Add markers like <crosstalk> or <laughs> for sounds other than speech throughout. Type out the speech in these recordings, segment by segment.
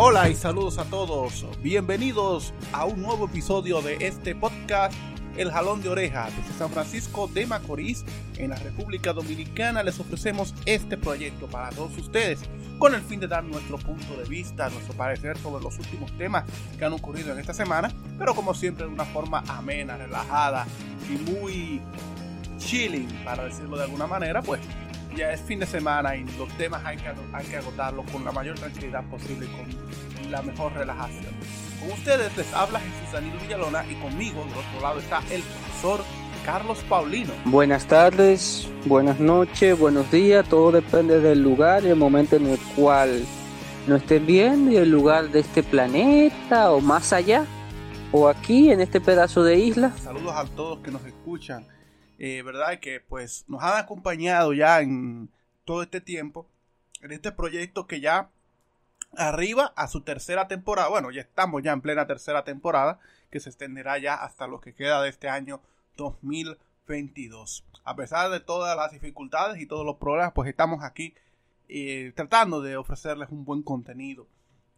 Hola y saludos a todos. Bienvenidos a un nuevo episodio de este podcast El Jalón de Oreja desde San Francisco de Macorís en la República Dominicana. Les ofrecemos este proyecto para todos ustedes con el fin de dar nuestro punto de vista, nuestro parecer sobre los últimos temas que han ocurrido en esta semana, pero como siempre de una forma amena, relajada y muy chilling, para decirlo de alguna manera, pues ya es fin de semana y los temas hay que, hay que agotarlos con la mayor tranquilidad posible y con la mejor relajación. Con ustedes les habla Jesús Danilo Villalona y conmigo del otro lado está el profesor Carlos Paulino. Buenas tardes, buenas noches, buenos días, todo depende del lugar y el momento en el cual nos estén viendo y el lugar de este planeta o más allá o aquí en este pedazo de isla. Saludos a todos que nos escuchan eh, ¿verdad? Que pues nos han acompañado ya en todo este tiempo, en este proyecto que ya arriba a su tercera temporada, bueno, ya estamos ya en plena tercera temporada, que se extenderá ya hasta lo que queda de este año 2022. A pesar de todas las dificultades y todos los problemas, pues estamos aquí eh, tratando de ofrecerles un buen contenido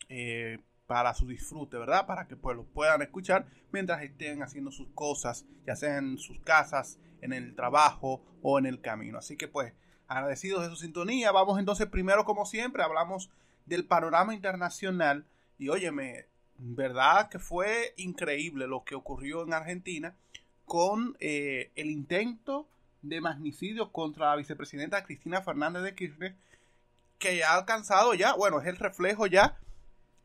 eh, para su disfrute, ¿verdad? Para que pues lo puedan escuchar mientras estén haciendo sus cosas, ya sea en sus casas, en el trabajo o en el camino. Así que pues agradecidos de su sintonía. Vamos entonces primero como siempre, hablamos del panorama internacional y óyeme, verdad que fue increíble lo que ocurrió en Argentina con eh, el intento de magnicidio contra la vicepresidenta Cristina Fernández de Kirchner que ha alcanzado ya, bueno, es el reflejo ya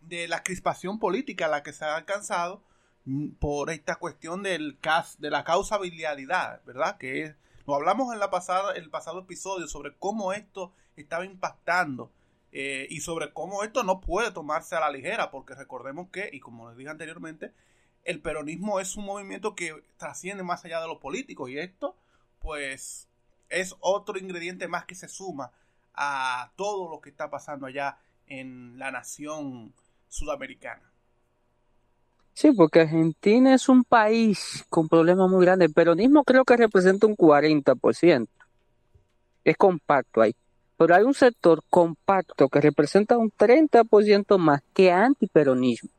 de la crispación política a la que se ha alcanzado por esta cuestión del cas de la causabilidad, ¿verdad? Que lo hablamos en la pasada, el pasado episodio sobre cómo esto estaba impactando eh, y sobre cómo esto no puede tomarse a la ligera, porque recordemos que, y como les dije anteriormente, el peronismo es un movimiento que trasciende más allá de los políticos y esto, pues, es otro ingrediente más que se suma a todo lo que está pasando allá en la nación sudamericana. Sí, porque Argentina es un país con problemas muy grandes. El peronismo creo que representa un 40%. Es compacto ahí. Pero hay un sector compacto que representa un 30% más que antiperonismo.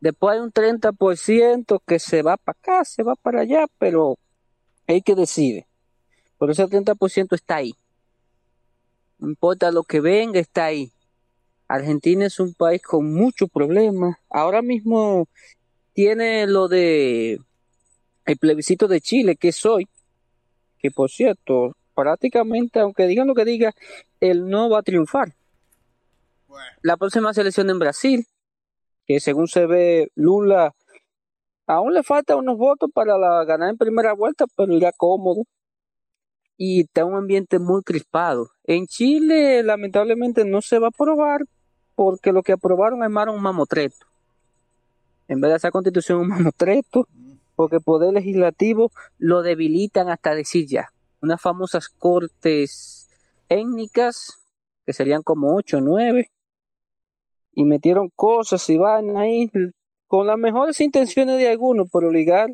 Después hay un 30% que se va para acá, se va para allá, pero hay que decide. Pero ese 30% está ahí. No importa lo que venga, está ahí. Argentina es un país con muchos problemas. Ahora mismo tiene lo de el plebiscito de Chile, que es hoy, que por cierto, prácticamente, aunque digan lo que diga, él no va a triunfar. La próxima selección en Brasil, que según se ve, Lula aún le falta unos votos para la, ganar en primera vuelta, pero irá cómodo. Y está un ambiente muy crispado. En Chile, lamentablemente, no se va a aprobar porque lo que aprobaron es un mamotreto. En vez de esa constitución un mamotreto, porque el poder legislativo lo debilitan hasta decir ya. Unas famosas cortes étnicas, que serían como ocho o nueve, y metieron cosas y van ahí con las mejores intenciones de algunos, por obligar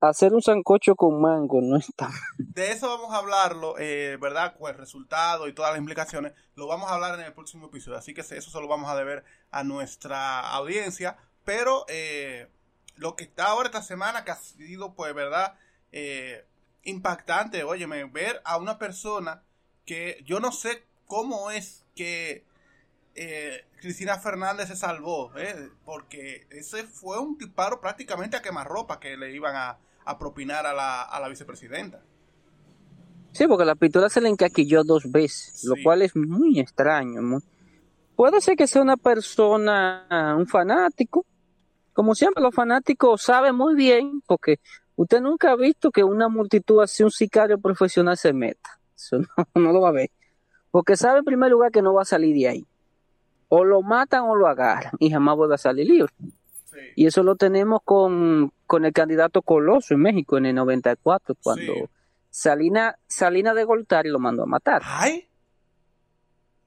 hacer un sancocho con mango no está. De eso vamos a hablarlo, eh, ¿verdad? Con el resultado y todas las implicaciones, lo vamos a hablar en el próximo episodio. Así que eso se lo vamos a deber a nuestra audiencia. Pero eh, lo que está ahora esta semana, que ha sido, pues, ¿verdad? Eh, impactante, óyeme, ver a una persona que yo no sé cómo es que Cristina Fernández se salvó, porque ese fue un disparo prácticamente a quemarropa que le iban a, a propinar a la, a la vicepresidenta. Sí, porque la pintura se le encaquilló dos veces, lo cual es muy extraño. Puede ser que sea una persona, un fanático. Como siempre, los fanáticos saben muy bien, porque usted nunca ha visto que una multitud así, un sicario profesional se meta. Eso <laughs> no, lo va a ver. Porque sabe en primer lugar que no va a salir de ahí. O lo matan o lo agarran y jamás vuelve a salir libre. Y eso lo tenemos con, el candidato Coloso en México en el 94, cuando Salina, Salina de Goltari lo mandó a matar. ¿Ay?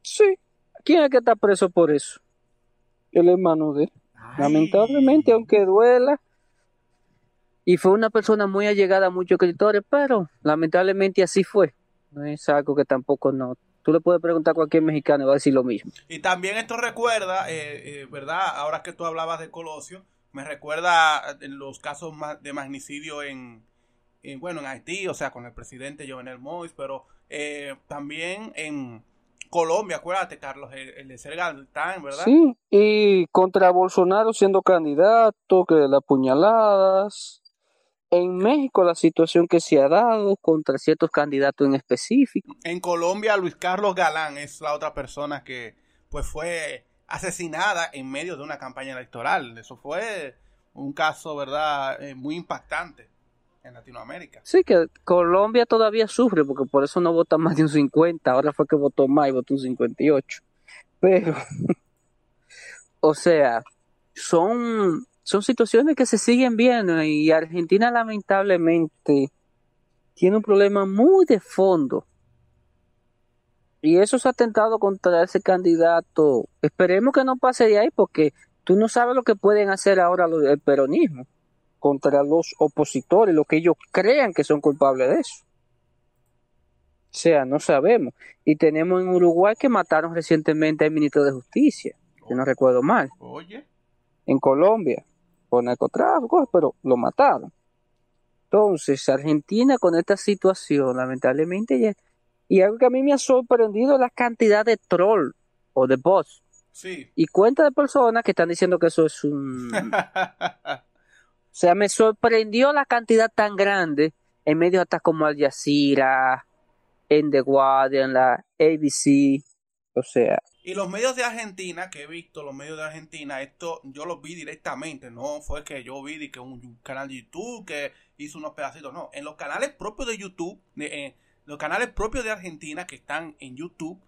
Sí. ¿Quién es que está preso por eso? El hermano de él. Lamentablemente, aunque duela, y fue una persona muy allegada a muchos escritores, pero lamentablemente así fue. No es algo que tampoco no Tú le puedes preguntar a cualquier mexicano y va a decir lo mismo. Y también esto recuerda, eh, eh, ¿verdad? Ahora que tú hablabas de Colosio, me recuerda en los casos de magnicidio en, bueno, en Haití, o sea, con el presidente Jovenel Moïse, pero eh, también en Colombia, acuérdate, Carlos, el, de ser Galtán, ¿verdad? Sí, y contra Bolsonaro siendo candidato, que las puñaladas. En México la situación que se ha dado contra ciertos candidatos en específico. En Colombia Luis Carlos Galán es la otra persona que pues fue asesinada en medio de una campaña electoral. Eso fue un caso, ¿verdad?, eh, muy impactante en Latinoamérica. Sí, que Colombia todavía sufre porque por eso no vota más de un 50. Ahora fue que votó más y votó un 58. Pero, <laughs> o sea, son son situaciones que se siguen viendo y Argentina lamentablemente tiene un problema muy de fondo. Y eso se ha atentado contra ese candidato. Esperemos que no pase de ahí porque tú no sabes lo que pueden hacer ahora el peronismo contra los opositores, lo que ellos crean que son culpables de eso. O sea, no sabemos. Y tenemos en Uruguay que mataron recientemente al ministro de Justicia, si no recuerdo mal. Oye. En Colombia por narcotráfico, pero lo mataron. Entonces, Argentina con esta situación, lamentablemente, ya, y algo que a mí me ha sorprendido la cantidad de troll o de bots. Sí. Y cuenta de personas que están diciendo que eso es un... <laughs> o sea, me sorprendió la cantidad tan grande en medio hasta como Al Jazeera, en The Guardian, la ABC, sea, y los medios de Argentina, que he visto, los medios de Argentina, esto yo los vi directamente, no fue que yo vi de que un, canal de YouTube que hizo unos pedacitos, no, en los canales propios de YouTube, eh, los canales propios de Argentina que están en YouTube,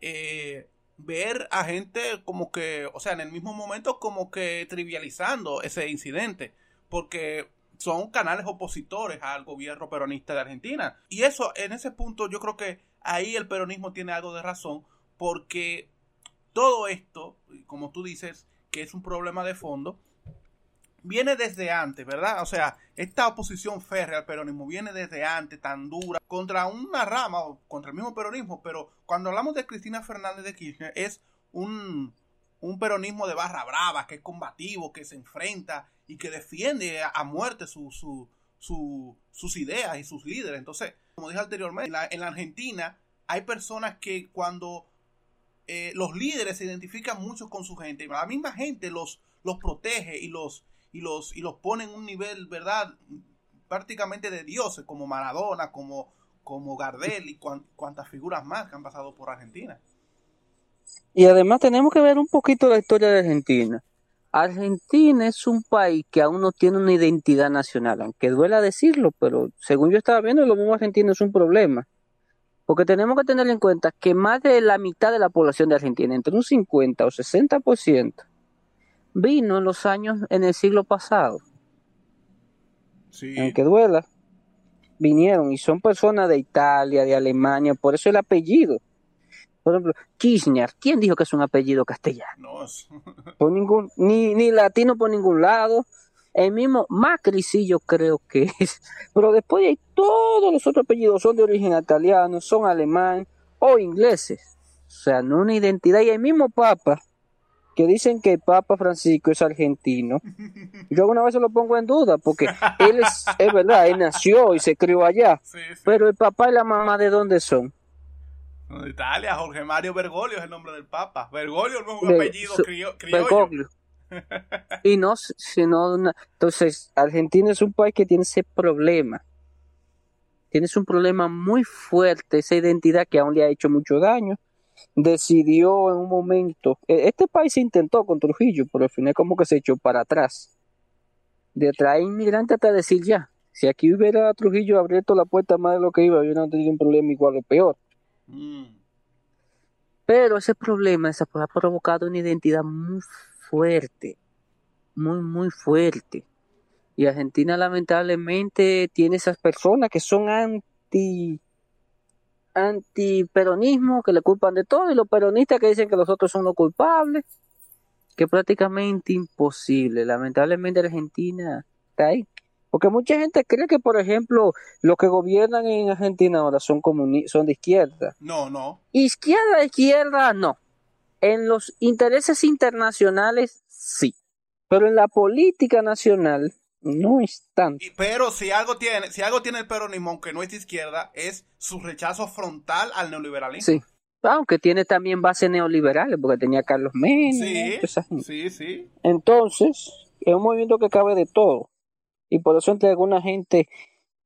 eh, ver a gente como que, o sea, en el mismo momento como que trivializando ese incidente, porque son canales opositores al gobierno peronista de Argentina. Y eso, en ese punto, yo creo que ahí el peronismo tiene algo de razón, porque todo esto, como tú dices, que es un problema de fondo, viene desde antes, ¿verdad? O sea, esta oposición férrea al peronismo viene desde antes, tan dura, contra una rama o contra el mismo peronismo, pero cuando hablamos de Cristina Fernández de Kirchner es un, un peronismo de barra brava, que es combativo, que se enfrenta y que defiende a, muerte su, su, sus ideas y sus líderes. Entonces, como dije anteriormente, en la Argentina hay personas que cuando eh, los líderes se identifican mucho con su gente. La misma gente los, los protege y los, y, los, y los pone en un nivel, ¿verdad? Prácticamente de dioses, como Maradona, como, como Gardel y cuantas figuras más que han pasado por Argentina. Y además tenemos que ver un poquito la historia de Argentina. Argentina es un país que aún no tiene una identidad nacional, aunque duela decirlo, pero según yo estaba viendo, lo mismo argentino es un problema. Porque tenemos que tener en cuenta que más de la mitad de la población de Argentina, entre un 50 o 60%, vino en los años, en el siglo pasado. Sí. Aunque duela, vinieron y son personas de Italia, de Alemania, por eso el apellido. Por ejemplo, Kirchner, ¿quién dijo que es un apellido castellano? No, por ningún, ni, ni latino por ningún lado. El mismo Macri sí yo creo que es. <laughs> Pero después hay todos los otros apellidos son de origen italiano, son alemán o ingleses. O sea, no una identidad. Y el mismo Papa, que dicen que el Papa Francisco es argentino, <laughs> yo alguna vez se lo pongo en duda, porque él es, es verdad, él nació y se crió allá. <laughs> Pero el papá y la mamá, ¿de dónde son? De Italia, Jorge Mario Bergoglio es el nombre del Papa. Bergoglio no es un apellido criollo y no, sino entonces Argentina es un país que tiene ese problema. Tienes un problema muy fuerte, esa identidad que aún le ha hecho mucho daño. Decidió en un momento, e, este país se intentó con Trujillo, pero al final como que se echó para atrás. De traer inmigrantes hasta decir ya, si aquí hubiera Trujillo abierto la puerta más de lo que iba, yo no tenido un problema igual o peor. Mm. Pero ese problema se ha provocado una identidad muy fuerte, muy, muy fuerte. Y Argentina lamentablemente tiene esas personas que son anti antiperonismo, que le culpan de todo, y los peronistas que dicen que los otros son los culpables, que prácticamente imposible. Lamentablemente Argentina está ahí. Porque mucha gente cree que, por ejemplo, los que gobiernan en Argentina ahora son, son de izquierda. No, no. Izquierda, izquierda, no. En los intereses internacionales, sí. Pero en la política nacional, no es tanto. pero si algo tiene, si algo tiene el peronismo, aunque no es de izquierda, es su rechazo frontal al neoliberalismo. Sí. Aunque tiene también bases neoliberales, porque tenía Carlos Menem. Sí, sí, sí. Entonces, es un movimiento que cabe de todo. Y por eso entre alguna gente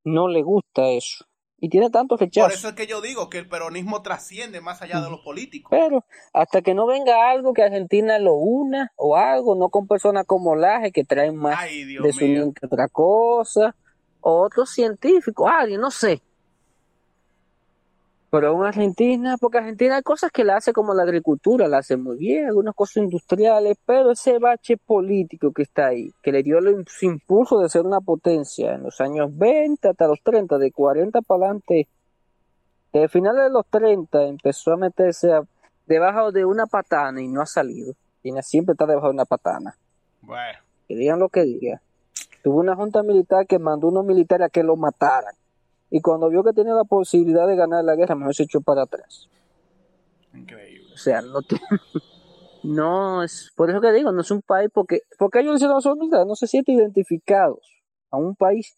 no le gusta eso. Y tiene tanto rechazo. Por eso es que yo digo que el peronismo trasciende más allá de los políticos. Pero hasta que no venga algo que Argentina lo una o algo, no con personas como Laje que traen más de su que otra cosa, o otros científicos, alguien, no sé. Pero aún Argentina, porque Argentina hay cosas que la hace como la agricultura, la hace muy bien, algunas cosas industriales, pero ese bache político que está ahí, que le dio el impulso de ser una potencia en los años 20 hasta los 30, de 40 para adelante, desde finales de los 30 empezó a meterse debajo de una patana y no ha salido. Tiene siempre está debajo de una patana. Bueno. Que digan lo que digan. Tuvo una junta militar que mandó unos militares a que lo mataran y cuando vio que tenía la posibilidad de ganar la guerra, mejor se echó para atrás. Increíble. O sea, no <laughs> no es, por eso que digo, no es un país, porque, porque ellos dicen no, no se sienten identificados a un país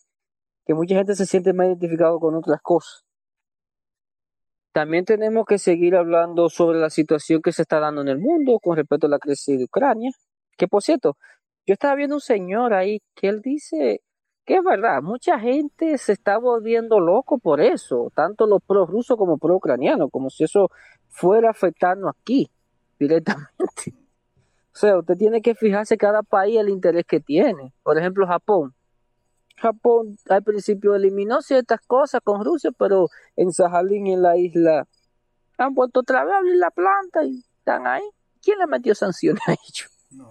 que mucha gente se siente más identificado con otras cosas. También tenemos que seguir hablando sobre la situación que se está dando en el mundo con respecto a la crisis de Ucrania. Que por cierto, yo estaba viendo un señor ahí que él dice que es verdad, mucha gente se está volviendo loco por eso, tanto los pro rusos como pro ucranianos, como si eso fuera a afectarnos aquí directamente. O sea, usted tiene que fijarse cada país el interés que tiene. Por ejemplo, Japón. Japón al principio eliminó ciertas cosas con Rusia, pero en Sajalín, en la isla, han vuelto otra vez a abrir la planta y están ahí. ¿Quién le metió sanciones a ellos? No.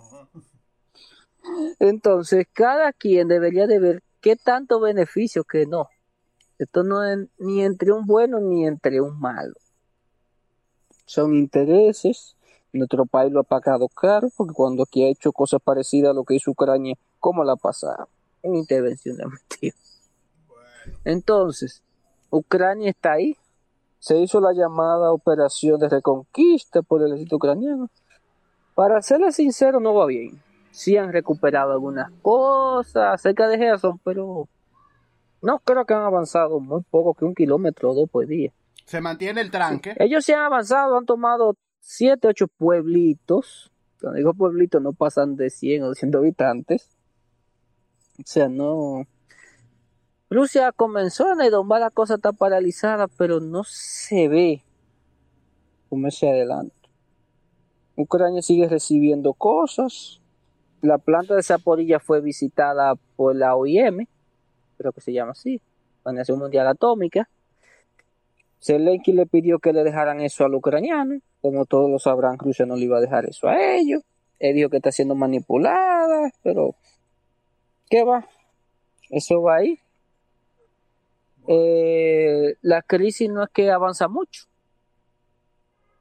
Entonces, cada quien debería de ver qué tanto beneficio que no. Esto no es ni entre un bueno ni entre un malo. Son intereses. Nuestro país lo ha pagado caro porque cuando aquí ha hecho cosas parecidas a lo que hizo Ucrania, ¿cómo la pasaba? Una intervención de mentira. Entonces, Ucrania está ahí. Se hizo la llamada operación de reconquista por el ejército ucraniano. Para serle sincero, no va bien sí han recuperado algunas cosas cerca de Gerson, pero no creo que han avanzado muy poco, que un kilómetro o dos por día. Se mantiene el tranque. Ellos se han avanzado, han tomado siete, ocho pueblitos. Cuando digo pueblitos no pasan de 100 o 200 habitantes. O sea, no... Rusia comenzó en el la cosa está paralizada, pero no se ve cómo se adelanta. Ucrania sigue recibiendo cosas la planta de Zaporilla fue visitada por la OIM, creo que se llama así, Organización Mundial Atómica. Zelensky le pidió que le dejaran eso al ucraniano, como todos lo sabrán, Rusia no le iba a dejar eso a ellos. Él dijo que está siendo manipulada, pero ¿qué va? Eso va ahí. Eh, la crisis no es que avanza mucho.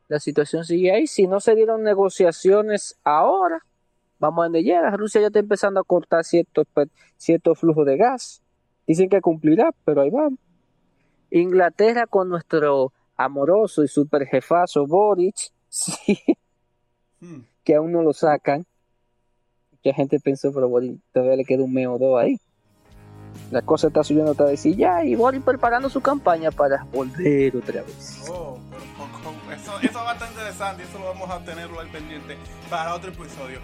La situación sigue ahí. Si no se dieron negociaciones ahora, Vamos a donde llega. Rusia ya está empezando a cortar ciertos, ciertos flujos de gas. Dicen que cumplirá, pero ahí vamos. Inglaterra con nuestro amoroso y super jefazo Boric, <laughs> sí, hmm. que aún no lo sacan. Mucha gente pensó, pero Boric todavía le queda un mes o dos ahí. La cosa está subiendo otra vez y ya, y Boric preparando su campaña para volver otra vez. Oh, eso, eso va a estar interesante, eso lo vamos a tenerlo al pendiente para otro episodio.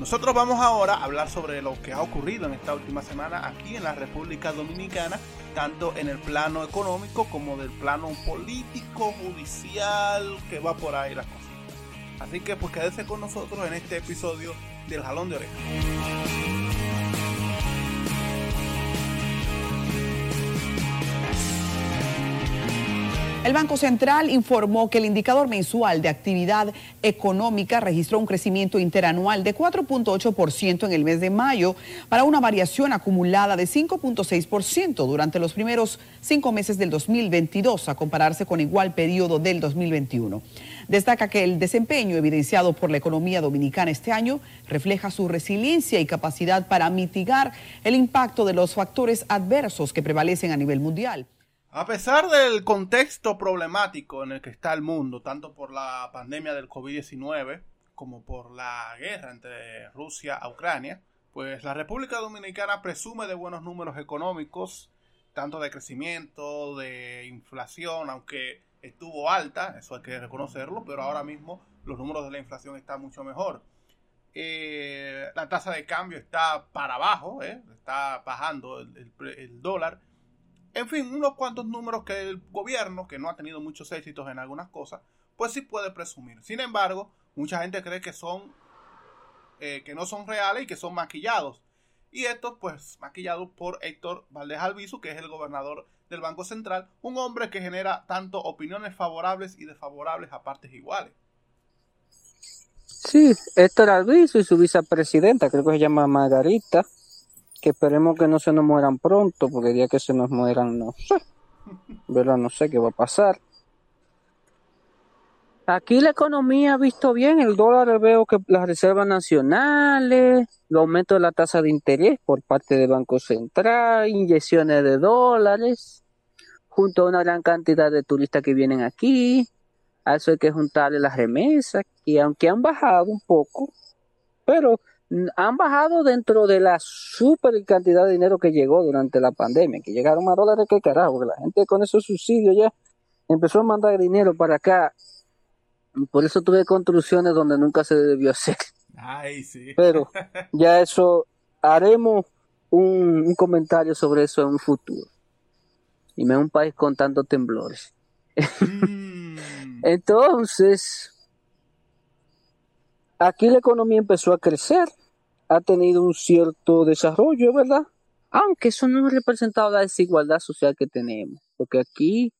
Nosotros vamos ahora a hablar sobre lo que ha ocurrido en esta última semana aquí en la República Dominicana, tanto en el plano económico como del plano político, judicial, que va por ahí las cosas. Así que pues quédese con nosotros en este episodio del Jalón de Oreja. El Banco Central informó que el indicador mensual de actividad económica registró un crecimiento interanual de 4.8% en el mes de mayo para una variación acumulada de 5.6% durante los primeros cinco meses del 2022 a compararse con igual periodo del 2021. Destaca que el desempeño evidenciado por la economía dominicana este año refleja su resiliencia y capacidad para mitigar el impacto de los factores adversos que prevalecen a nivel mundial. A pesar del contexto problemático en el que está el mundo, tanto por la pandemia del COVID-19 como por la guerra entre Rusia y Ucrania, pues la República Dominicana presume de buenos números económicos, tanto de crecimiento, de inflación, aunque estuvo alta, eso hay que reconocerlo, pero ahora mismo los números de la inflación están mucho mejor. Eh, la tasa de cambio está para abajo, ¿eh? está bajando el dólar en fin, unos cuantos números que el gobierno, que no ha tenido muchos éxitos en algunas cosas, pues sí puede presumir. Sin embargo, mucha gente cree que son eh, que no son reales y que son maquillados. Y estos, pues, maquillados por Héctor Valdés Albizu, que es el gobernador del Banco Central, un hombre que genera tanto opiniones favorables y desfavorables a partes iguales. Sí, Héctor Albizu y su vicepresidenta, creo que se llama Margarita, que esperemos que no se nos mueran pronto, porque el día que se nos mueran, no sé, ¿verdad? No sé qué va a pasar. Aquí la economía ha visto bien, el dólar veo que las reservas nacionales, el aumento de la tasa de interés por parte del Banco Central, inyecciones de dólares, junto a una gran cantidad de turistas que vienen aquí, a eso hay que juntarle las remesas, y aunque han bajado un poco, pero han bajado dentro de la super cantidad de dinero que llegó durante la pandemia, que llegaron más dólares que carajo, porque la gente con esos subsidios ya empezó a mandar dinero para acá. Por eso tuve construcciones donde nunca se debió hacer. Ay, sí. Pero <laughs> ya eso, haremos un, comentario sobre eso en un futuro. Y me un país con tantos temblores. Mm. <laughs> Entonces, aquí la economía empezó a crecer ha tenido un cierto desarrollo, ¿verdad? Aunque eso no ha representado la desigualdad social que tenemos, porque aquí,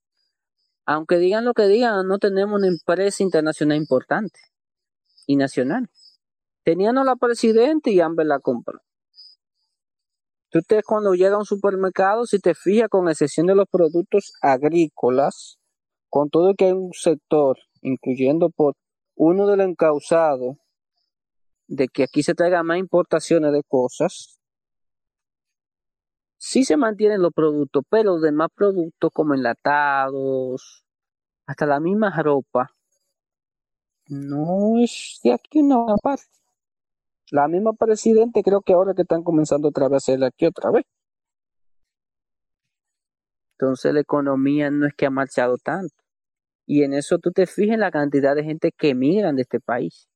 aunque digan lo que digan, no tenemos una empresa internacional importante y nacional. Teníamos la presidenta y ambas la compró. Usted cuando llega a un supermercado, si te fijas, con excepción de los productos agrícolas, con todo que hay un sector, incluyendo por uno de los de que aquí se traiga más importaciones de cosas, sí se mantienen los productos, pero los demás productos como enlatados, hasta la misma ropa, no es de aquí una parte. La misma presidente creo que ahora que están comenzando otra vez a hacerla aquí otra vez. Entonces la economía no es que ha marchado tanto. Y en eso tú te fijas en la cantidad de gente que emigran de este país.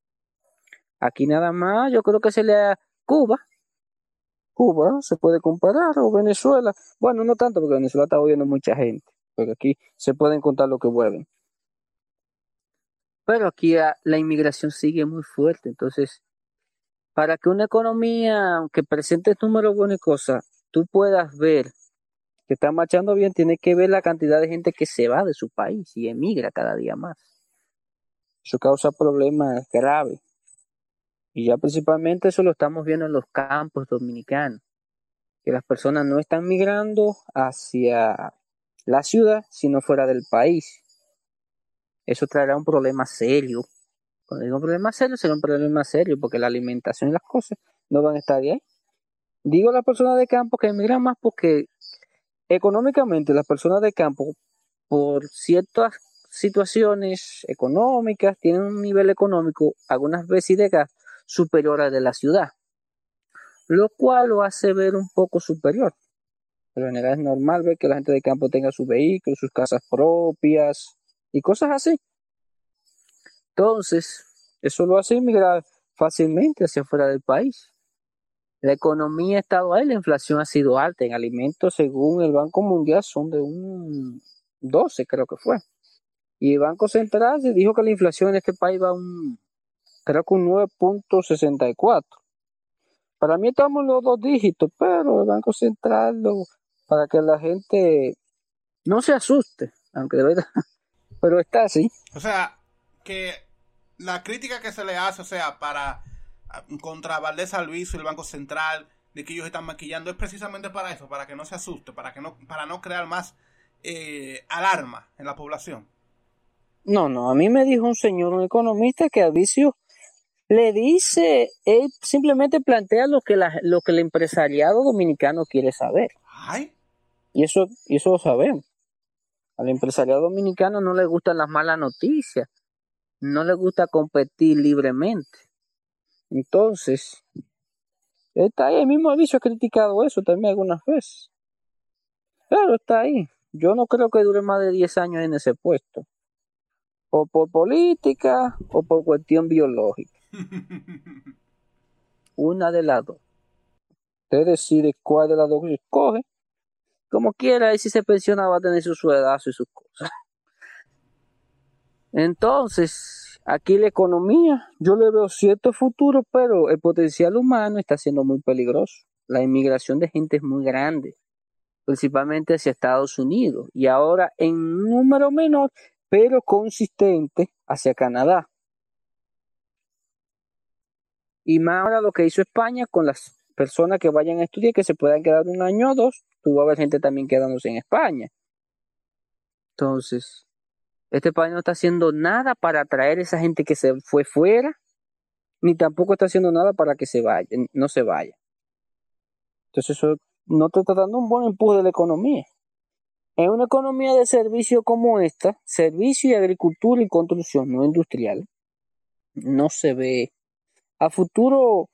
Aquí nada más, yo creo que se le a Cuba. Cuba se puede comparar o Venezuela. Bueno, no tanto porque Venezuela está oyendo mucha gente, porque aquí se pueden contar lo que vuelven. Pero aquí la inmigración sigue muy fuerte, entonces para que una economía que presente números buenas cosas, tú puedas ver que está marchando bien, tiene que ver la cantidad de gente que se va de su país y emigra cada día más. Eso causa problemas graves. Y ya principalmente eso lo estamos viendo en los campos dominicanos, que las personas no están migrando hacia la ciudad, sino fuera del país. Eso traerá un problema serio. Cuando digo un problema serio, será un problema serio, porque la alimentación y las cosas no van a estar ahí. Digo a las personas de campo que emigran más porque económicamente las personas de campo, por ciertas situaciones económicas, tienen un nivel económico, algunas veces de gas, superior a de la ciudad, lo cual lo hace ver un poco superior. Pero en general es normal ver que la gente de campo tenga su vehículo, sus casas propias y cosas así. Entonces, eso lo hace inmigrar fácilmente hacia afuera del país. La economía ha estado ahí, la inflación ha sido alta en alimentos, según el Banco Mundial, son de un 12, creo que fue. Y el Banco Central dijo que la inflación en este país va a un creo que un 9.64. Para mí estamos en los dos dígitos, pero el Banco Central, para que la gente no se asuste, aunque de verdad <laughs> pero está así. O sea, que la crítica que se le hace, o sea, para contra Valdés Alviso y el Banco Central, de que ellos están maquillando, es precisamente para eso, para que no se asuste, para que no, para no crear más eh, alarma en la población. No, no, a mí me dijo un señor, un economista, que Alviso le dice, él simplemente plantea lo que, la, lo que el empresariado dominicano quiere saber. Ay. Y eso, y eso lo sabemos. Al empresariado dominicano no le gustan las malas noticias, no le gusta competir libremente. Entonces, está ahí, el mismo aviso ha criticado eso también algunas veces. Claro, está ahí. Yo no creo que dure más de 10 años en ese puesto. O por política o por cuestión biológica. <laughs> Una de las dos. Usted decide cuál de las dos escoge. Como quiera, y si se pensiona va a tener su sueldazo y sus cosas. <laughs> Entonces, aquí la economía, yo le veo cierto futuro, pero el potencial humano está siendo muy peligroso. La inmigración de gente es muy grande, principalmente hacia Estados Unidos, y ahora en número menor, pero consistente, hacia Canadá. Y más ahora lo que hizo España con las personas que vayan a estudiar, que se puedan quedar un año o dos, tuvo a haber gente también quedándose en España. Entonces, este país no está haciendo nada para atraer a esa gente que se fue fuera, ni tampoco está haciendo nada para que se vaya, no se vaya. Entonces, eso no está dando un buen empuje de la economía. En una economía de servicio como esta, servicio y agricultura y construcción no industrial, no se ve a futuro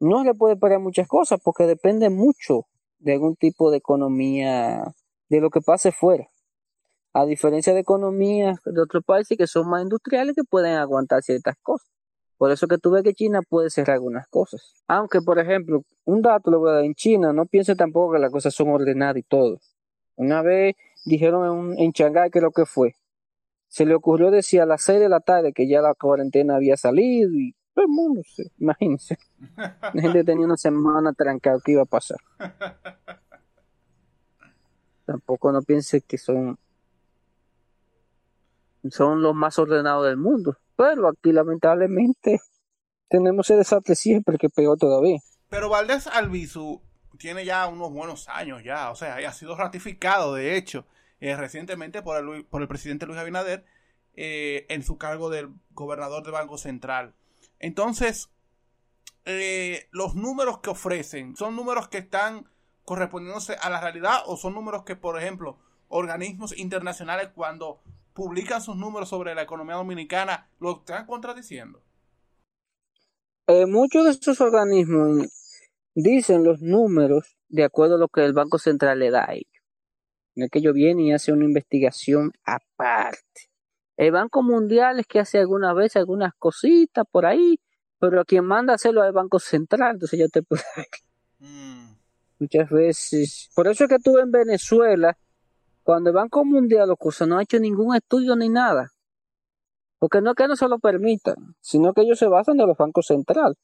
no le puede parar muchas cosas porque depende mucho de algún tipo de economía, de lo que pase fuera. A diferencia de economías de otros países que son más industriales que pueden aguantar ciertas cosas. Por eso que tú ves que China puede cerrar algunas cosas. Aunque, por ejemplo, un dato le voy a dar en China, no piense tampoco que las cosas son ordenadas y todo. Una vez dijeron en, en Shanghái que lo que fue. Se le ocurrió decir a las 6 de la tarde que ya la cuarentena había salido y todo el mundo, imagínense. La gente tenía una semana trancada, ¿qué iba a pasar? Tampoco no piense que son son los más ordenados del mundo. Pero aquí lamentablemente tenemos ese desastre siempre que pegó todavía. Pero Valdés Albizu tiene ya unos buenos años ya, o sea, ha sido ratificado de hecho eh, recientemente por el, por el presidente Luis Abinader eh, en su cargo del gobernador del Banco Central. Entonces, eh, los números que ofrecen, ¿son números que están correspondiéndose a la realidad o son números que, por ejemplo, organismos internacionales cuando publican sus números sobre la economía dominicana lo están contradiciendo? Eh, muchos de estos organismos dicen los números de acuerdo a lo que el Banco Central le da a ellos. En el que ellos vienen y hacen una investigación aparte. El Banco Mundial es que hace algunas veces algunas cositas por ahí, pero quien manda a hacerlo es el Banco Central, entonces yo te puedo <laughs> mm. Muchas veces. Por eso es que estuve en Venezuela, cuando el Banco Mundial lo cosa no ha hecho ningún estudio ni nada. Porque no es que no se lo permitan, sino que ellos se basan en los bancos centrales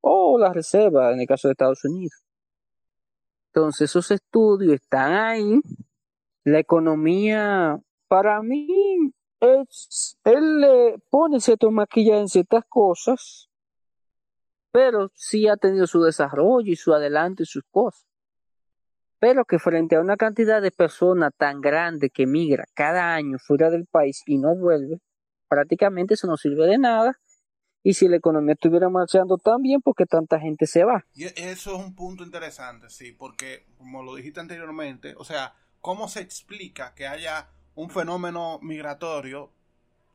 o la reserva en el caso de Estados Unidos. Entonces esos estudios están ahí. La economía, para mí, él le pone cierto maquillaje en ciertas cosas, pero sí ha tenido su desarrollo y su adelanto y sus cosas. Pero que frente a una cantidad de personas tan grande que migra cada año fuera del país y no vuelve, prácticamente eso no sirve de nada. Y si la economía estuviera marchando tan bien, ¿por qué tanta gente se va? Y eso es un punto interesante, sí, porque como lo dijiste anteriormente, o sea, ¿cómo se explica que haya un fenómeno migratorio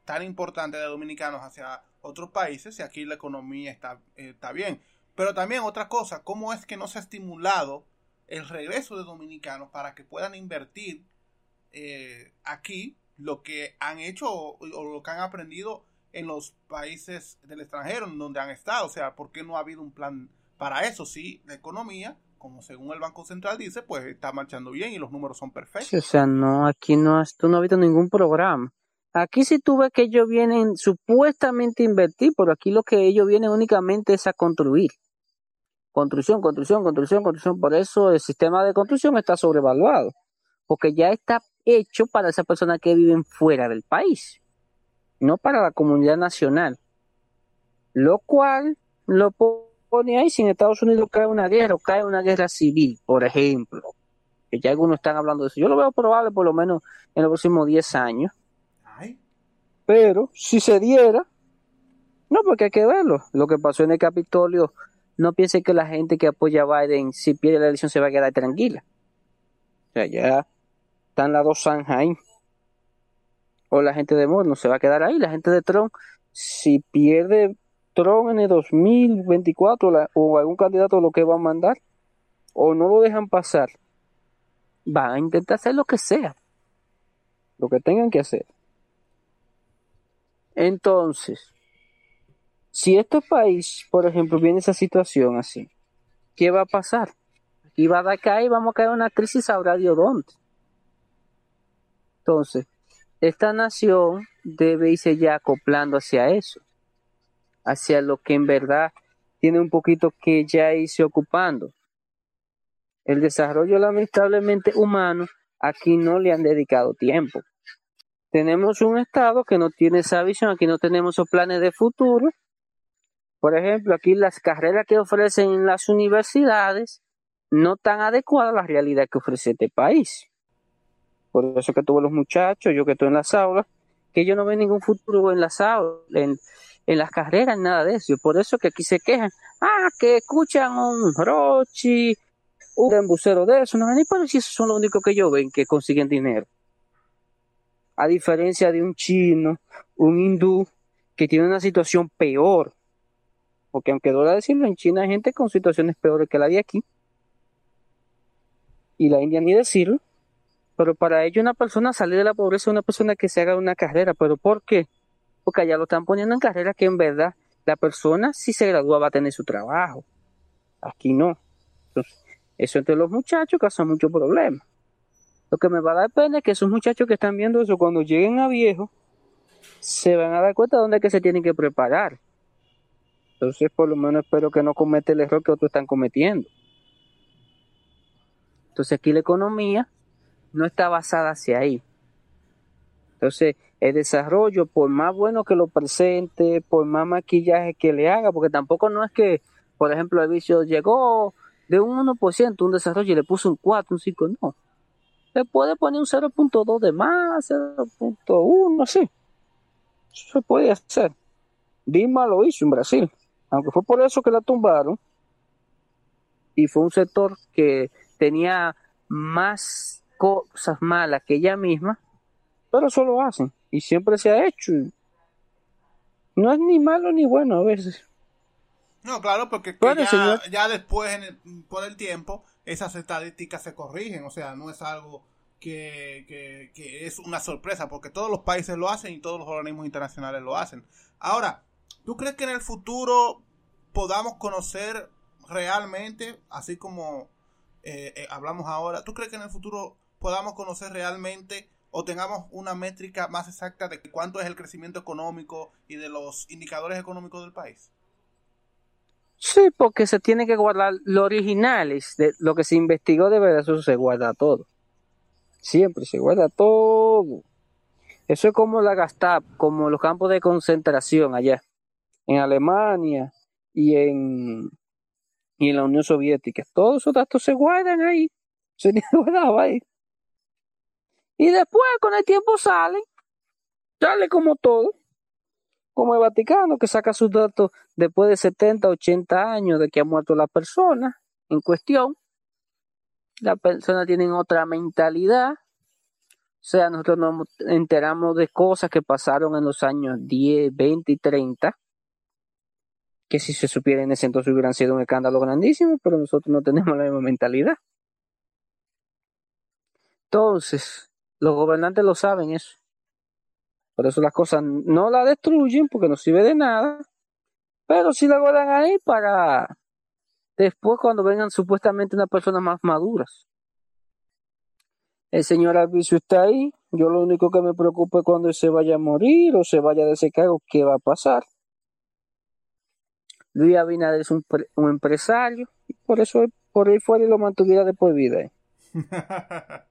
tan importante de dominicanos hacia otros países y aquí la economía está, está bien. Pero también otra cosa, ¿cómo es que no se ha estimulado el regreso de dominicanos para que puedan invertir eh, aquí lo que han hecho o, lo que han aprendido en los países del extranjero donde han estado? O sea, ¿por qué no ha habido un plan para eso? Sí, la economía como según el Banco Central dice, pues está marchando bien y los números son perfectos. o sea, no, aquí no, tú no has visto ningún programa. Aquí sí tú ves que ellos vienen supuestamente a invertir, pero aquí lo que ellos vienen únicamente es a construir. Construcción, construcción, construcción, construcción. Por eso el sistema de construcción está sobrevaluado. Porque ya está hecho para esas personas que viven fuera del país, no para la comunidad nacional. Lo cual lo pone ahí si en Estados Unidos cae una guerra o cae una guerra civil, por ejemplo, que ya algunos están hablando de eso. Yo lo veo probable por lo menos en los próximos 10 años. Pero si se diera, no, porque hay que verlo. Lo que pasó en el Capitolio, no piense que la gente que apoya a Biden, si pierde la elección, se va a quedar tranquila. O sea, ya están las dos zanjas O la gente de Moore no se va a quedar ahí. La gente de Trump, si pierde Trump en el 2024 o algún candidato lo que va a mandar, o no lo dejan pasar, van a intentar hacer lo que sea. Lo que tengan que hacer. Entonces, si este país, por ejemplo, viene esa situación así, ¿qué va a pasar? Aquí va a caer y vamos a caer en una crisis, habrá Dios dónde. Entonces, esta nación debe irse ya acoplando hacia eso, hacia lo que en verdad tiene un poquito que ya irse ocupando. El desarrollo lamentablemente humano aquí no le han dedicado tiempo. Tenemos un Estado que no tiene esa visión, aquí no tenemos esos planes de futuro por ejemplo, aquí las carreras que ofrecen en las universidades no tan adecuadas a la realidad que ofrece este país. Por eso que todos los muchachos, yo que estoy en las aulas, que yo no veo ningún futuro en las aulas, las carreras, nada de eso. Por eso que aquí se quejan, ah, que escuchan un Rochi, un embucero de eso, no, ni por si esos son los únicos que yo ven que consiguen dinero. A diferencia de un chino, un hindú, que tiene una situación peor, porque aunque duele decirlo, en China hay gente con situaciones peores que la de aquí. Y la India ni decirlo. Pero para ello una persona salir de la pobreza es una persona que se haga una carrera. ¿Pero por qué? Porque allá lo están poniendo en carrera que en verdad la persona si se gradúa va a tener su trabajo. Aquí no. Entonces, eso entre los muchachos causa mucho problema. Lo que me va a dar pena es que esos muchachos que están viendo eso cuando lleguen a viejo se van a dar cuenta de dónde es que se tienen que preparar entonces, por lo menos espero que no cometa el error que otros están cometiendo. Entonces, aquí la economía no está basada hacia ahí. Entonces, el desarrollo, por más bueno que lo presente, por más maquillaje que le haga, porque tampoco no es que, por ejemplo, el vicio llegó de un 1%, un desarrollo y le puso un 4, un 5, no. Le puede poner un 0.2 de más, 0.1, sí. Eso se puede hacer. Dima lo hizo en Brasil aunque fue por eso que la tumbaron, y fue un sector que tenía más cosas malas que ella misma, pero eso lo hacen y siempre se ha hecho. No es ni malo ni bueno a veces. No, claro, porque ya, después, por el tiempo, esas estadísticas se corrigen, o sea, no es algo que, que es una sorpresa, porque todos los países lo hacen y todos los organismos internacionales lo hacen. Ahora, ¿Tú crees que en el futuro podamos conocer realmente, así como eh, eh, hablamos ahora, ¿tú crees que en el futuro podamos conocer realmente o tengamos una métrica más exacta de cuánto es el crecimiento económico y de los indicadores económicos del país? Sí, porque se tiene que guardar lo originales, de lo que se investigó de verdad, eso se guarda todo. Siempre se guarda todo. Eso es como la Gastap, como los campos de concentración allá en Alemania y en, y en la Unión Soviética. Todos esos datos se guardan ahí, se <laughs> guardaba ahí. Y después con el tiempo salen, sale como todo, como el Vaticano que saca sus datos después de 70, 80 años de que ha muerto la persona en cuestión. La persona tiene otra mentalidad. O sea, nosotros nos enteramos de cosas que pasaron en los años 10, 20 y 30 que si se supiera en ese entonces hubieran sido un escándalo grandísimo, pero nosotros no tenemos la misma mentalidad. Entonces, los gobernantes lo saben eso. Por eso las cosas no la destruyen porque no sirve de nada, pero sí la guardan ahí para después cuando vengan supuestamente unas personas más maduras. El señor Alviso está ahí, yo lo único que me preocupa es cuando se vaya a morir o se vaya de ese cargo, ¿qué va a pasar? Luis Abinader es un, empresario y por eso por ahí fuera y lo mantuviera de por vida. <laughs>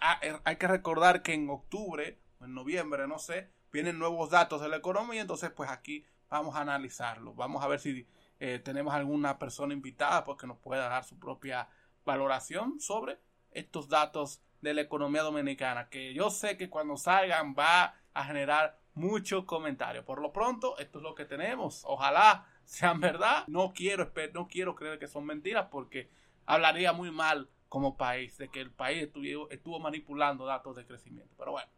Ah, eh, hay que recordar que en octubre o en noviembre, no sé, vienen nuevos datos de la economía, entonces pues aquí vamos a analizarlo. Vamos a ver si eh, tenemos alguna persona invitada porque nos pueda dar su propia valoración sobre estos datos de la economía dominicana, que yo sé que cuando salgan va a generar muchos comentarios. Por lo pronto, esto es lo que tenemos. Ojalá sean verdad. No quiero, no quiero creer que son mentiras porque hablaría muy mal como país de que el país estuvo, estuvo manipulando datos de crecimiento. Pero bueno,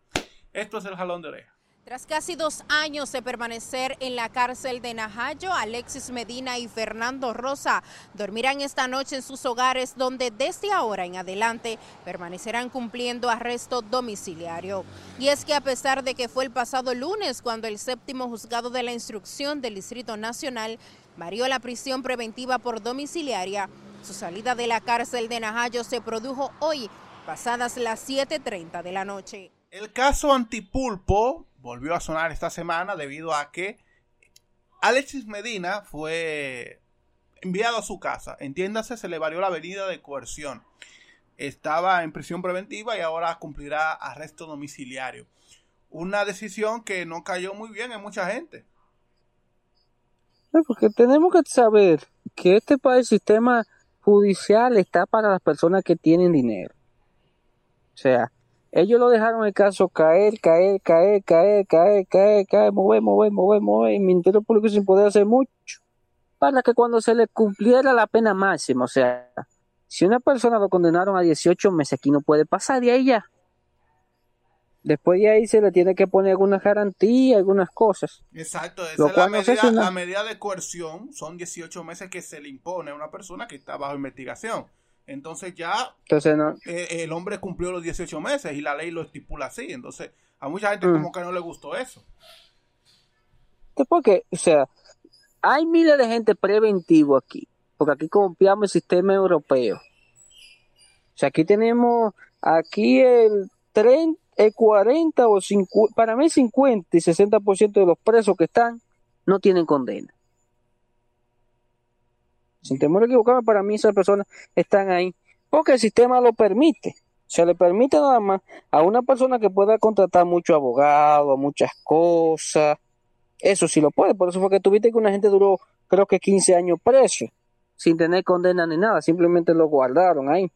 esto es el jalón de oreja. Tras casi dos años de permanecer en la cárcel de Najayo, Alexis Medina y Fernando Rosa dormirán esta noche en sus hogares donde desde ahora en adelante permanecerán cumpliendo arresto domiciliario. Y es que a pesar de que fue el pasado lunes cuando el séptimo juzgado de la instrucción del Distrito Nacional varió la prisión preventiva por domiciliaria, su salida de la cárcel de Najayo se produjo hoy, pasadas las 7.30 de la noche. El caso Antipulpo volvió a sonar esta semana debido a que Alexis Medina fue enviado a su casa. Entiéndase, se le varió la venida de coerción. Estaba en prisión preventiva y ahora cumplirá arresto domiciliario. Una decisión que no cayó muy bien en mucha gente. Porque tenemos que saber que este país, sistema judicial, está para las personas que tienen dinero. O sea, ellos lo dejaron el caso caer, caer, caer, caer, caer, caer, caer, mover, mover, mover, mover, el Ministerio Público sin poder hacer mucho, para que cuando se le cumpliera la pena máxima, o sea, si una persona lo condenaron a 18 meses, aquí no puede pasar de ahí ya. Después de ahí se le tiene que poner alguna garantía, algunas cosas. Exacto, esa es la, medida, la medida de coerción, son 18 meses que se le impone a una persona que está bajo investigación. Entonces ya Entonces, no. Eh, el hombre cumplió los 18 meses y la ley lo estipula así. Entonces a mucha gente mm. como que no le gustó eso. Porque, o sea, hay miles de gente preventivo aquí, porque aquí confiamos el sistema europeo. O sea, aquí tenemos, aquí el 30, el 40 o 50, para mí 50 y 60% de los presos que están no tienen condena sin temor a equivocarme, para mí esas personas están ahí porque el sistema lo permite. Se le permite nada más a una persona que pueda contratar mucho abogado, muchas cosas. Eso sí lo puede. Por eso fue que tuviste que una gente duró, creo que 15 años preso, sin tener condena ni nada. Simplemente lo guardaron ahí.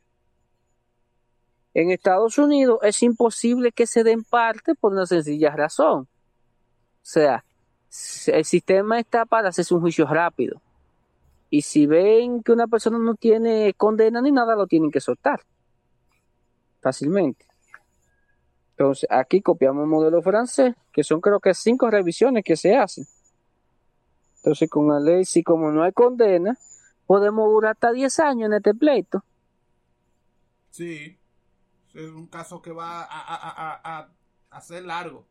En Estados Unidos es imposible que se den parte por una sencilla razón. O sea, el sistema está para hacerse un juicio rápido. Y si ven que una persona no tiene condena ni nada, lo tienen que soltar fácilmente. Entonces, aquí copiamos el modelo francés, que son creo que cinco revisiones que se hacen. Entonces, con la ley, si como no hay condena, podemos durar hasta 10 años en este pleito. Sí, es un caso que va a, a ser largo.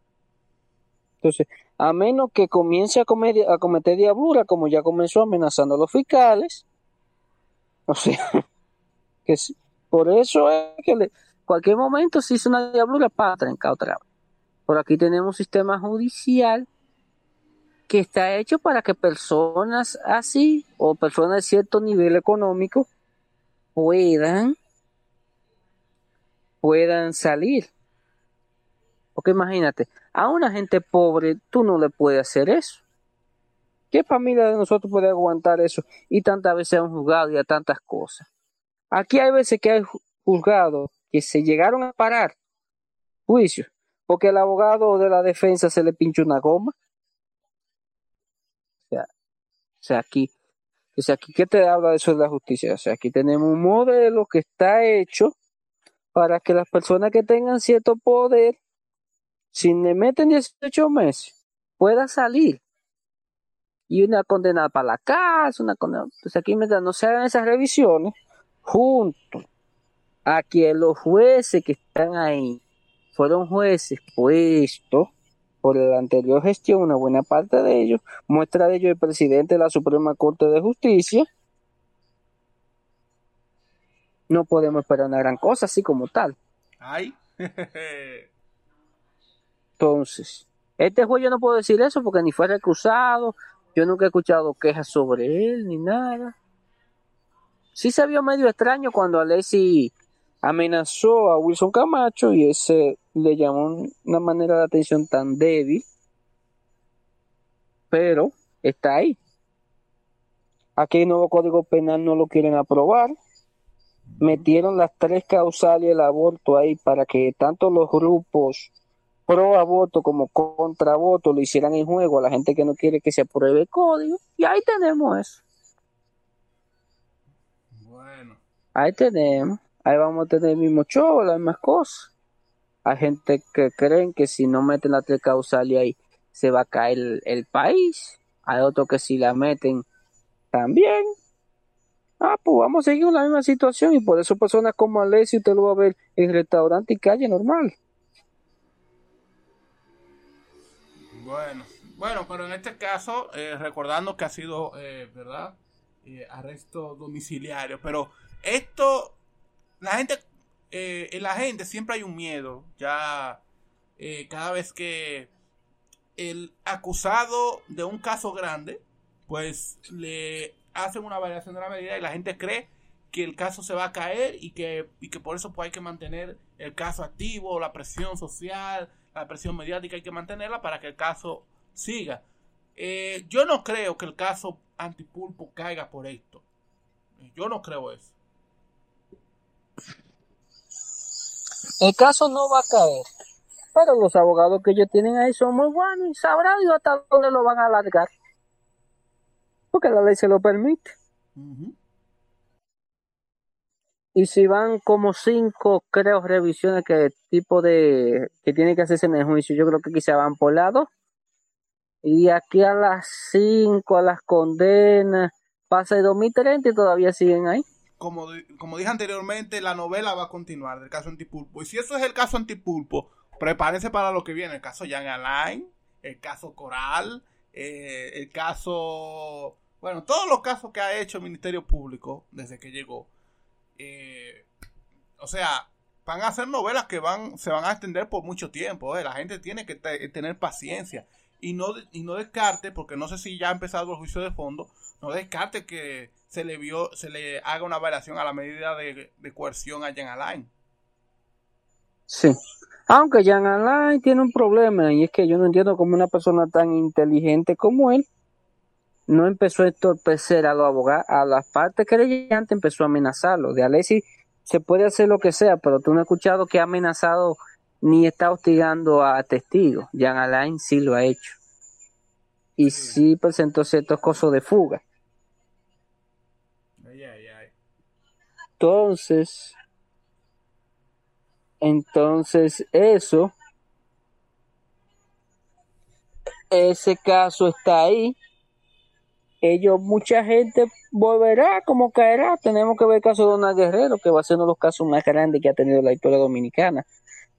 Entonces, a menos que comience a, a cometer diablura, como ya comenzó amenazando a los fiscales, o sea, <laughs> que por eso es que en cualquier momento se hizo una diablura para otra vez. Por aquí tenemos un sistema judicial que está hecho para que personas así o personas de cierto nivel económico puedan puedan salir. Porque imagínate, a una gente pobre tú no le puedes hacer eso. ¿Qué familia de nosotros puede aguantar eso y tantas veces han juzgado y a tantas cosas? Aquí hay veces que hay juzgados que se llegaron a parar juicios porque el abogado de la defensa se le pinchó una goma. O sea, o sea aquí, o sea, aquí, ¿qué te habla de eso de la justicia? O sea, aquí tenemos un modelo que está hecho para que las personas que tengan cierto poder si le meten 18 meses, pueda salir. Y una condenada para la casa, una condenada. Entonces aquí mientras no se hagan esas revisiones, junto a que los jueces que están ahí fueron jueces puestos por la anterior gestión, una buena parte de ellos, muestra de ello el presidente de la Suprema Corte de Justicia, no podemos esperar una gran cosa así como tal. Ay. <laughs> Entonces, este juez yo no puedo decir eso porque ni fue recusado, yo nunca he escuchado quejas sobre él ni nada. Sí se vio medio extraño cuando Alessi amenazó a Wilson Camacho y ese le llamó una manera de atención tan débil, pero está ahí. Aquí el nuevo código penal no lo quieren aprobar. Metieron las tres causales del aborto ahí para que tanto los grupos pro aborto como contra aborto lo hicieran en juego a la gente que no quiere que se apruebe el código. Y ahí tenemos eso. Bueno. Ahí tenemos. Ahí vamos a tener el mismo show, las mismas cosas. Hay gente que creen que si no meten las tres causales ahí se va a caer el, el país. Hay otros que si la meten también. Ah, pues vamos a seguir la misma situación y por eso personas como Alessio usted lo va a ver en restaurante y calle normal. Bueno, bueno, pero en este caso, eh, recordando que ha sido, eh, ¿verdad? Eh, arresto domiciliario, pero esto, la gente, en la gente siempre hay un miedo, ya cada vez que el acusado de un caso grande, pues le hacen una variación de la medida y la gente cree que el caso se va a caer y que, y que por eso pues hay que mantener el caso activo, la presión social, la presión mediática hay que mantenerla para que el caso siga. Eh, yo no creo que el caso antipulpo caiga por esto. Yo no creo eso. El caso no va a caer, pero los abogados que ellos tienen ahí son muy buenos y sabrán Dios hasta dónde lo van a alargar. Porque la ley se lo permite. Y si van como cinco, creo, revisiones que tipo de que tiene que hacerse en el juicio, yo creo que quizá van por lado. Y aquí a las cinco, a las condenas, pasa el 2030 y todavía siguen ahí. Como, como dije anteriormente, la novela va a continuar del caso Antipulpo. Y si eso es el caso Antipulpo, prepárense para lo que viene. El caso Jan Alain, el caso Coral, eh, el caso... Bueno, todos los casos que ha hecho el Ministerio Público desde que llegó. Eh, o sea, van a ser novelas que van se van a extender por mucho tiempo. eh. La gente tiene que te- tener paciencia. Y no, y no descarte, porque no sé si ya ha empezado el juicio de fondo, no descarte que se le vio, se le haga una variación a la medida de, de coerción a Jan Alain. Sí. Aunque Jan Alain tiene un problema y es que yo no entiendo cómo una persona tan inteligente como él no empezó a entorpecer a los abogados, a las partes creyentes, empezó a amenazarlo. De Alessi se puede hacer lo que sea, pero tú no has escuchado que ha amenazado ni está hostigando a testigos. Jan Alain sí lo ha hecho. Y sí presentó ciertos cosas de fuga. Entonces, entonces eso, ese caso está ahí. Ellos, mucha gente volverá como caerá. Tenemos que ver el caso de Donald Guerrero, que va a ser uno de los casos más grandes que ha tenido la historia dominicana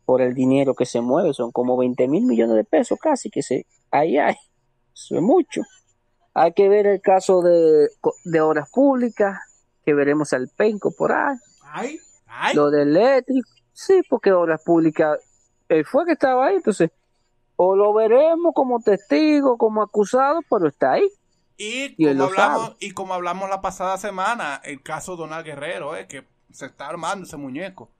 por el dinero que se mueve. Son como 20 mil millones de pesos casi que se, ahí hay. Eso es mucho. Hay que ver el caso de, de obras públicas, que veremos al penco por ahí. Ay, ay. Lo de eléctrico, sí, porque obras públicas, él fue que estaba ahí, entonces, o lo veremos como testigo, como acusado, pero está ahí. Y como, hablamos, sabe. y como hablamos la pasada semana, el caso Donald Guerrero, eh, que se está armando ese muñeco.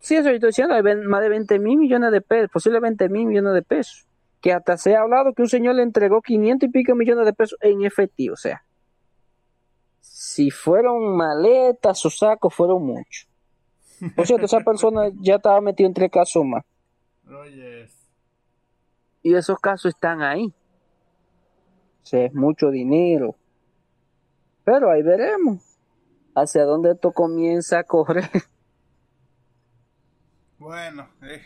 Sí, eso yo estoy diciendo, hay más de 20 mil millones de pesos, posiblemente 20 mil millones de pesos, que hasta se ha hablado que un señor le entregó 500 y pico millones de pesos en efectivo, o sea, si fueron maletas o sacos, fueron muchos. Por cierto, esa persona ya estaba metido en tres casos más. <laughs> Oye, Y esos casos están ahí. Sea, es mucho dinero. Pero ahí veremos hacia dónde esto comienza a correr. <laughs> bueno, eh,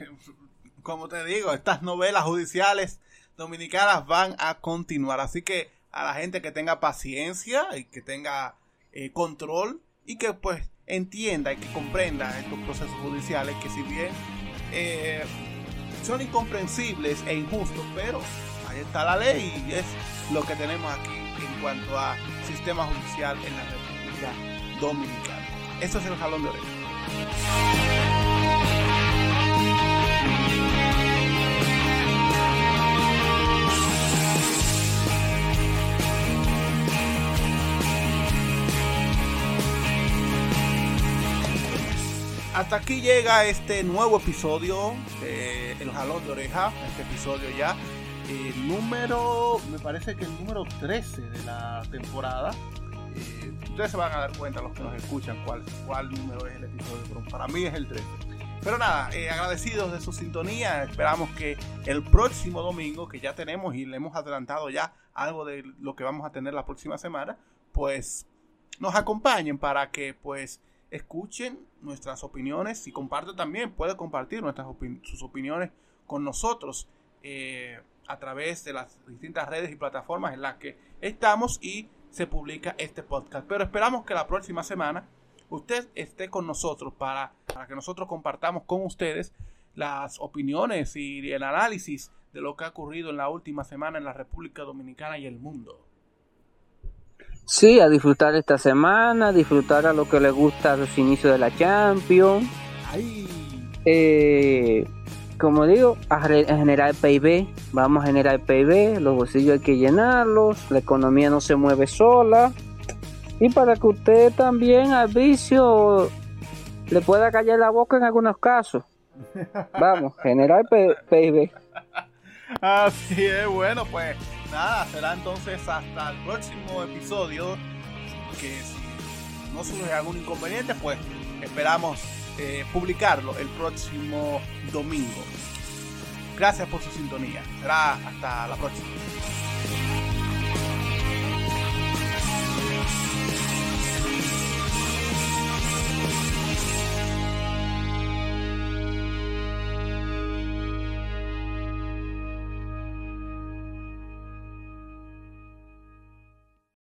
como te digo, estas novelas judiciales dominicanas van a continuar. Así que a la gente que tenga paciencia y que tenga eh, control y que pues entienda y que comprenda estos procesos judiciales que si bien eh, son incomprensibles e injustos, pero está la ley y es lo que tenemos aquí en cuanto a sistema judicial en la República Dominicana. Esto es el jalón de orejas. hasta aquí llega este nuevo episodio El Jalón de Oreja. Este episodio ya. El número, me parece que el número 13 de la temporada. Eh, ustedes se van a dar cuenta, los que nos escuchan, cuál, cuál número es el episodio. Pero para mí es el 13. Pero nada, eh, agradecidos de su sintonía. Esperamos que el próximo domingo, que ya tenemos y le hemos adelantado ya algo de lo que vamos a tener la próxima semana, pues nos acompañen para que pues escuchen nuestras opiniones y comparte también, puede compartir nuestras sus opiniones con nosotros eh, a través de las distintas redes y plataformas en las que estamos y se publica este podcast. Pero esperamos que la próxima semana usted esté con nosotros para, para que nosotros compartamos con ustedes las opiniones y el análisis de lo que ha ocurrido en la última semana en la República Dominicana y el mundo. Sí, a disfrutar esta semana, disfrutar a lo que le gusta los inicios de la Champions. Eh, como digo, a, generar PIB, vamos a generar PIB, los bolsillos hay que llenarlos, la economía no se mueve sola. Y para que usted también al vicio le pueda callar la boca en algunos casos. <laughs> Vamos, generar PIB. Así es, bueno, pues nada, será entonces hasta el próximo episodio. Que si no surge algún inconveniente, pues esperamos eh, publicarlo el próximo domingo. Gracias por su sintonía. Será hasta la próxima.